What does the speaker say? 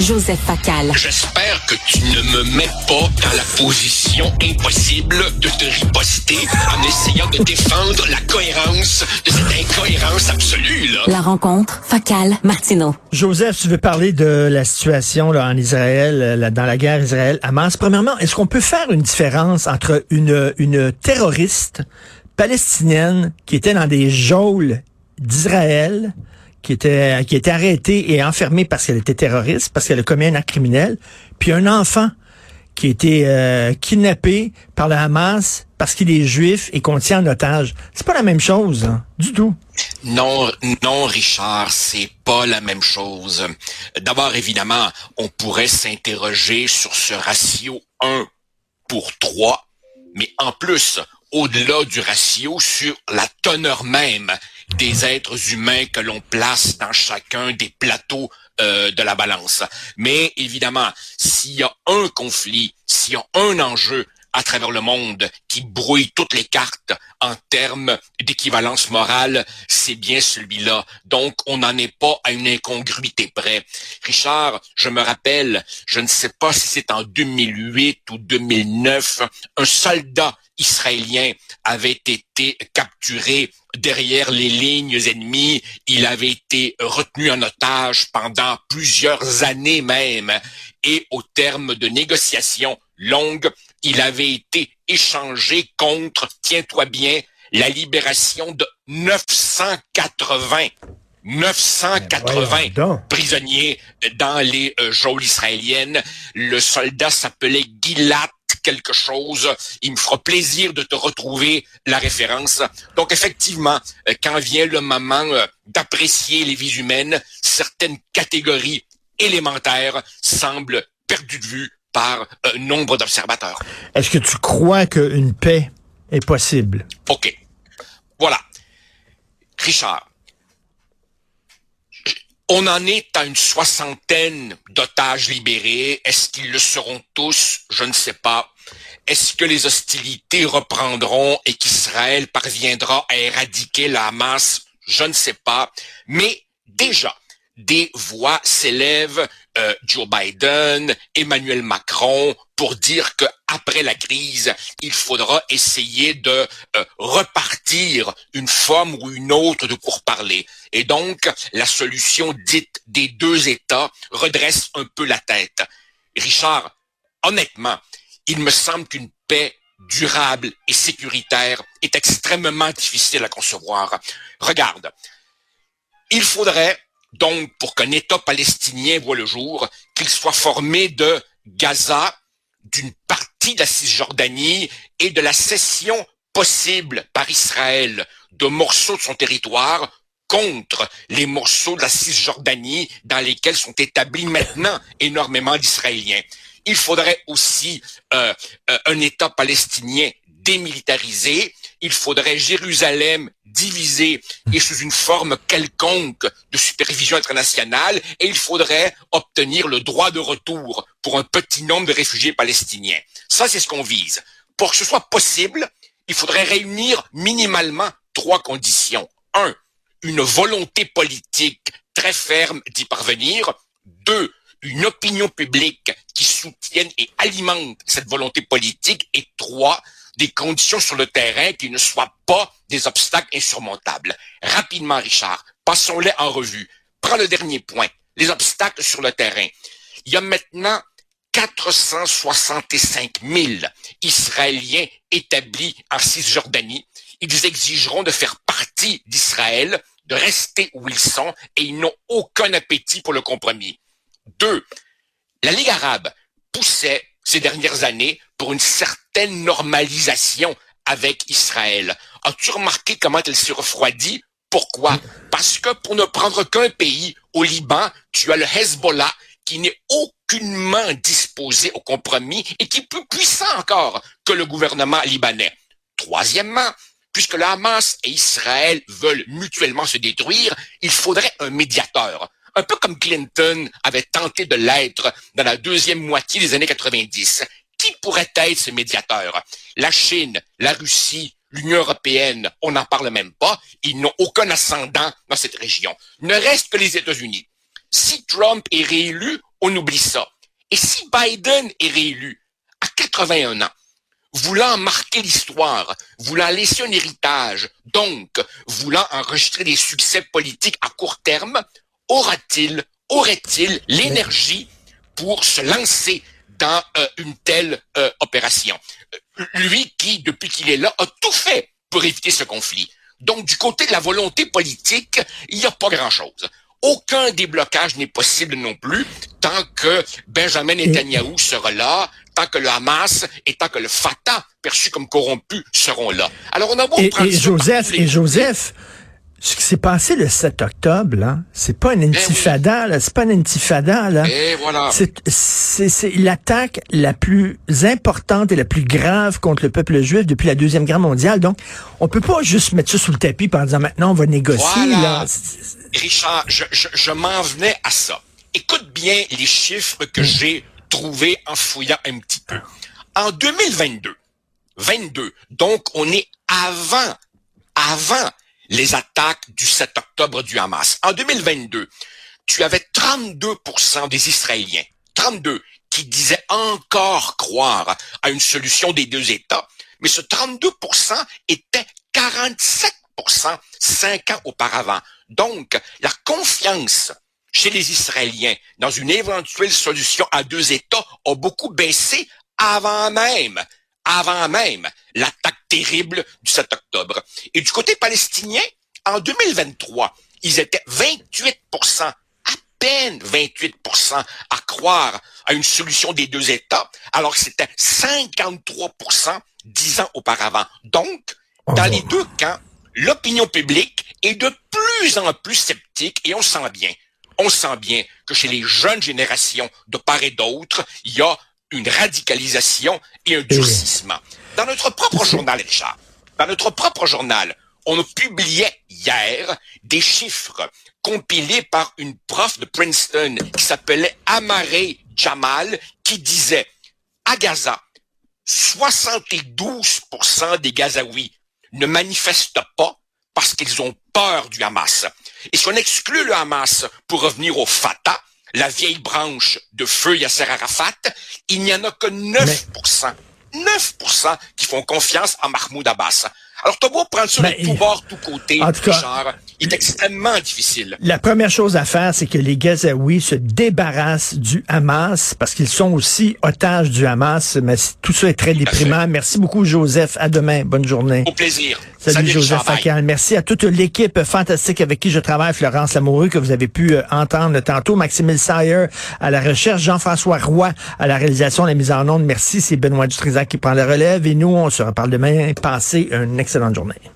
Joseph Facal. J'espère que tu ne me mets pas dans la position impossible de te riposter en essayant de défendre la cohérence de cette incohérence absolue, là. La rencontre, Facal, Martineau. Joseph, tu veux parler de la situation là, en Israël, euh, là, dans la guerre Israël-Hamas. Premièrement, est-ce qu'on peut faire une différence entre une, une terroriste palestinienne qui était dans des geôles d'Israël qui était, qui était arrêtée et enfermée parce qu'elle était terroriste, parce qu'elle a commis un acte criminel, puis un enfant qui a été euh, kidnappé par le Hamas parce qu'il est juif et qu'on tient en otage. C'est pas la même chose, hein, du tout. Non, non, Richard, c'est pas la même chose. D'abord, évidemment, on pourrait s'interroger sur ce ratio 1 pour 3, mais en plus, au-delà du ratio, sur la teneur même des êtres humains que l'on place dans chacun des plateaux euh, de la balance. Mais évidemment, s'il y a un conflit, s'il y a un enjeu à travers le monde qui brouille toutes les cartes en termes d'équivalence morale, c'est bien celui-là. Donc, on n'en est pas à une incongruité près. Richard, je me rappelle, je ne sais pas si c'est en 2008 ou 2009, un soldat israélien avait été capturé derrière les lignes ennemies. Il avait été retenu en otage pendant plusieurs années même. Et au terme de négociations longues, il avait été échangé contre, tiens-toi bien, la libération de 980 980 prisonniers dans les euh, geôles israéliennes. Le soldat s'appelait Gilad quelque chose. Il me fera plaisir de te retrouver la référence. Donc effectivement, euh, quand vient le moment euh, d'apprécier les vies humaines, certaines catégories élémentaires semblent perdues de vue par un nombre d'observateurs. Est-ce que tu crois qu'une paix est possible? OK. Voilà. Richard, on en est à une soixantaine d'otages libérés. Est-ce qu'ils le seront tous? Je ne sais pas. Est-ce que les hostilités reprendront et qu'Israël parviendra à éradiquer la Hamas? Je ne sais pas. Mais déjà, des voix s'élèvent, euh, Joe Biden, Emmanuel Macron, pour dire que après la crise, il faudra essayer de euh, repartir une forme ou une autre de pourparler. Et donc, la solution dite des deux États redresse un peu la tête. Richard, honnêtement, il me semble qu'une paix durable et sécuritaire est extrêmement difficile à concevoir. Regarde, il faudrait donc, pour qu'un État palestinien voit le jour, qu'il soit formé de Gaza, d'une partie de la Cisjordanie et de la cession possible par Israël de morceaux de son territoire contre les morceaux de la Cisjordanie dans lesquels sont établis maintenant énormément d'Israéliens. Il faudrait aussi euh, euh, un État palestinien démilitarisé. Il faudrait Jérusalem divisée et sous une forme quelconque de supervision internationale. Et il faudrait obtenir le droit de retour pour un petit nombre de réfugiés palestiniens. Ça, c'est ce qu'on vise. Pour que ce soit possible, il faudrait réunir minimalement trois conditions. Un, une volonté politique très ferme d'y parvenir. Deux, une opinion publique qui soutienne et alimente cette volonté politique. Et trois, des conditions sur le terrain qui ne soient pas des obstacles insurmontables. Rapidement, Richard, passons-les en revue. Prends le dernier point, les obstacles sur le terrain. Il y a maintenant 465 000 Israéliens établis en Cisjordanie. Ils exigeront de faire partie d'Israël, de rester où ils sont, et ils n'ont aucun appétit pour le compromis. Deux, la Ligue arabe poussait ces dernières années pour une certaine normalisation avec Israël. As-tu remarqué comment elle s'est refroidie? Pourquoi? Parce que pour ne prendre qu'un pays, au Liban, tu as le Hezbollah qui n'est aucunement disposé au compromis et qui est plus puissant encore que le gouvernement libanais. Troisièmement, puisque la Hamas et Israël veulent mutuellement se détruire, il faudrait un médiateur un peu comme Clinton avait tenté de l'être dans la deuxième moitié des années 90. Qui pourrait être ce médiateur? La Chine, la Russie, l'Union européenne, on n'en parle même pas. Ils n'ont aucun ascendant dans cette région. Ne reste que les États-Unis. Si Trump est réélu, on oublie ça. Et si Biden est réélu à 81 ans, voulant marquer l'histoire, voulant laisser un héritage, donc voulant enregistrer des succès politiques à court terme, aura-t-il, aurait-il l'énergie pour se lancer dans euh, une telle euh, opération? Euh, lui qui, depuis qu'il est là, a tout fait pour éviter ce conflit. Donc, du côté de la volonté politique, il n'y a pas grand-chose. Aucun déblocage n'est possible non plus tant que Benjamin Netanyahu sera là, tant que le Hamas et tant que le Fatah, perçu comme corrompu, seront là. Alors on a beau et, prendre et Joseph, et Joseph, ce qui s'est passé le 7 octobre, là, c'est pas une eh intifada, là, c'est pas une intifada, là. Et voilà. C'est l'attaque la plus importante et la plus grave contre le peuple juif depuis la Deuxième Guerre mondiale. Donc, on peut pas juste mettre ça sous le tapis en disant maintenant on va négocier, là. Richard, je, je, je m'en venais à ça. Écoute bien les chiffres que j'ai trouvés en fouillant un petit peu. En 2022, 22, donc on est avant, avant les attaques du 7 octobre du Hamas. En 2022, tu avais 32% des Israéliens, 32, qui disaient encore croire à une solution des deux États, mais ce 32% était 47% cinq ans auparavant. Donc, la confiance chez les Israéliens dans une éventuelle solution à deux États a beaucoup baissé avant même avant même l'attaque terrible du 7 octobre. Et du côté palestinien, en 2023, ils étaient 28 à peine 28 à croire à une solution des deux États, alors que c'était 53% dix ans auparavant. Donc, dans les deux camps, l'opinion publique est de plus en plus sceptique et on sent bien, on sent bien que chez les jeunes générations de part et d'autre, il y a une radicalisation et un durcissement. Dans notre propre journal, Richard, dans notre propre journal, on publiait hier des chiffres compilés par une prof de Princeton qui s'appelait Amare Jamal, qui disait, à Gaza, 72% des Gazaouis ne manifestent pas parce qu'ils ont peur du Hamas. Et si on exclut le Hamas pour revenir au Fatah, la vieille branche de feu Yasser Arafat, il n'y en a que 9%. 9% qui font confiance à Mahmoud Abbas. Alors, t'as beau prendre sur le tout bord, tout côté, en tout cas, il est extrêmement difficile. La première chose à faire, c'est que les Gazaouis se débarrassent du Hamas parce qu'ils sont aussi otages du Hamas. Mais tout ça est très déprimant. Merci beaucoup, Joseph. À demain. Bonne journée. Au plaisir. Salut, Joseph Facal. Merci à toute l'équipe fantastique avec qui je travaille. Florence Lamoureux, que vous avez pu euh, entendre tantôt. Maxime Sayer à la recherche. Jean-François Roy à la réalisation, la mise en onde. Merci. C'est Benoît Dutrisac qui prend la relève. Et nous, on se reparle demain. Passez une excellente journée.